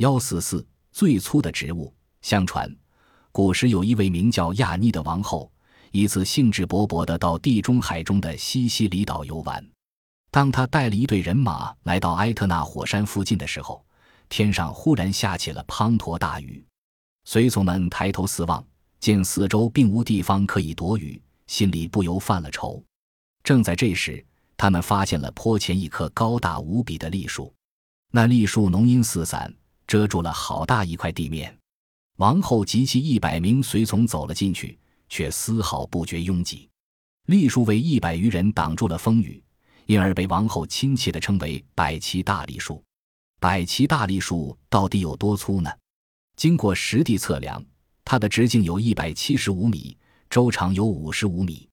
幺四四最粗的植物。相传，古时有一位名叫亚妮的王后，一次兴致勃勃地到地中海中的西西里岛游玩。当他带了一队人马来到埃特纳火山附近的时候，天上忽然下起了滂沱大雨。随从们抬头四望，见四周并无地方可以躲雨，心里不由犯了愁。正在这时，他们发现了坡前一棵高大无比的栗树，那栗树浓荫四散，遮住了好大一块地面。王后及其一百名随从走了进去，却丝毫不觉拥挤。栗树为一百余人挡住了风雨。因而被王后亲切地称为百奇大栗树。百奇大栗树到底有多粗呢？经过实地测量，它的直径有一百七十五米，周长有五十五米。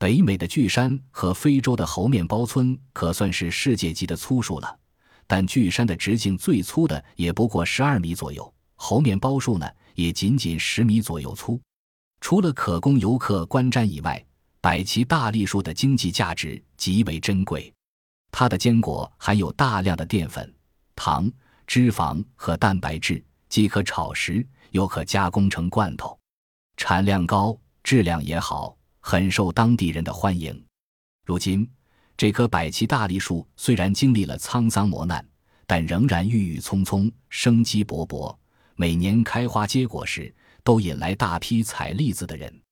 北美的巨山和非洲的猴面包村可算是世界级的粗树了，但巨山的直径最粗的也不过十二米左右，猴面包树呢也仅仅十米左右粗。除了可供游客观瞻以外，百奇大栗树的经济价值极为珍贵，它的坚果含有大量的淀粉、糖、脂肪和蛋白质，既可炒食，又可加工成罐头，产量高，质量也好，很受当地人的欢迎。如今，这棵百奇大栗树虽然经历了沧桑磨难，但仍然郁郁葱葱，生机勃勃，每年开花结果时，都引来大批采栗子的人。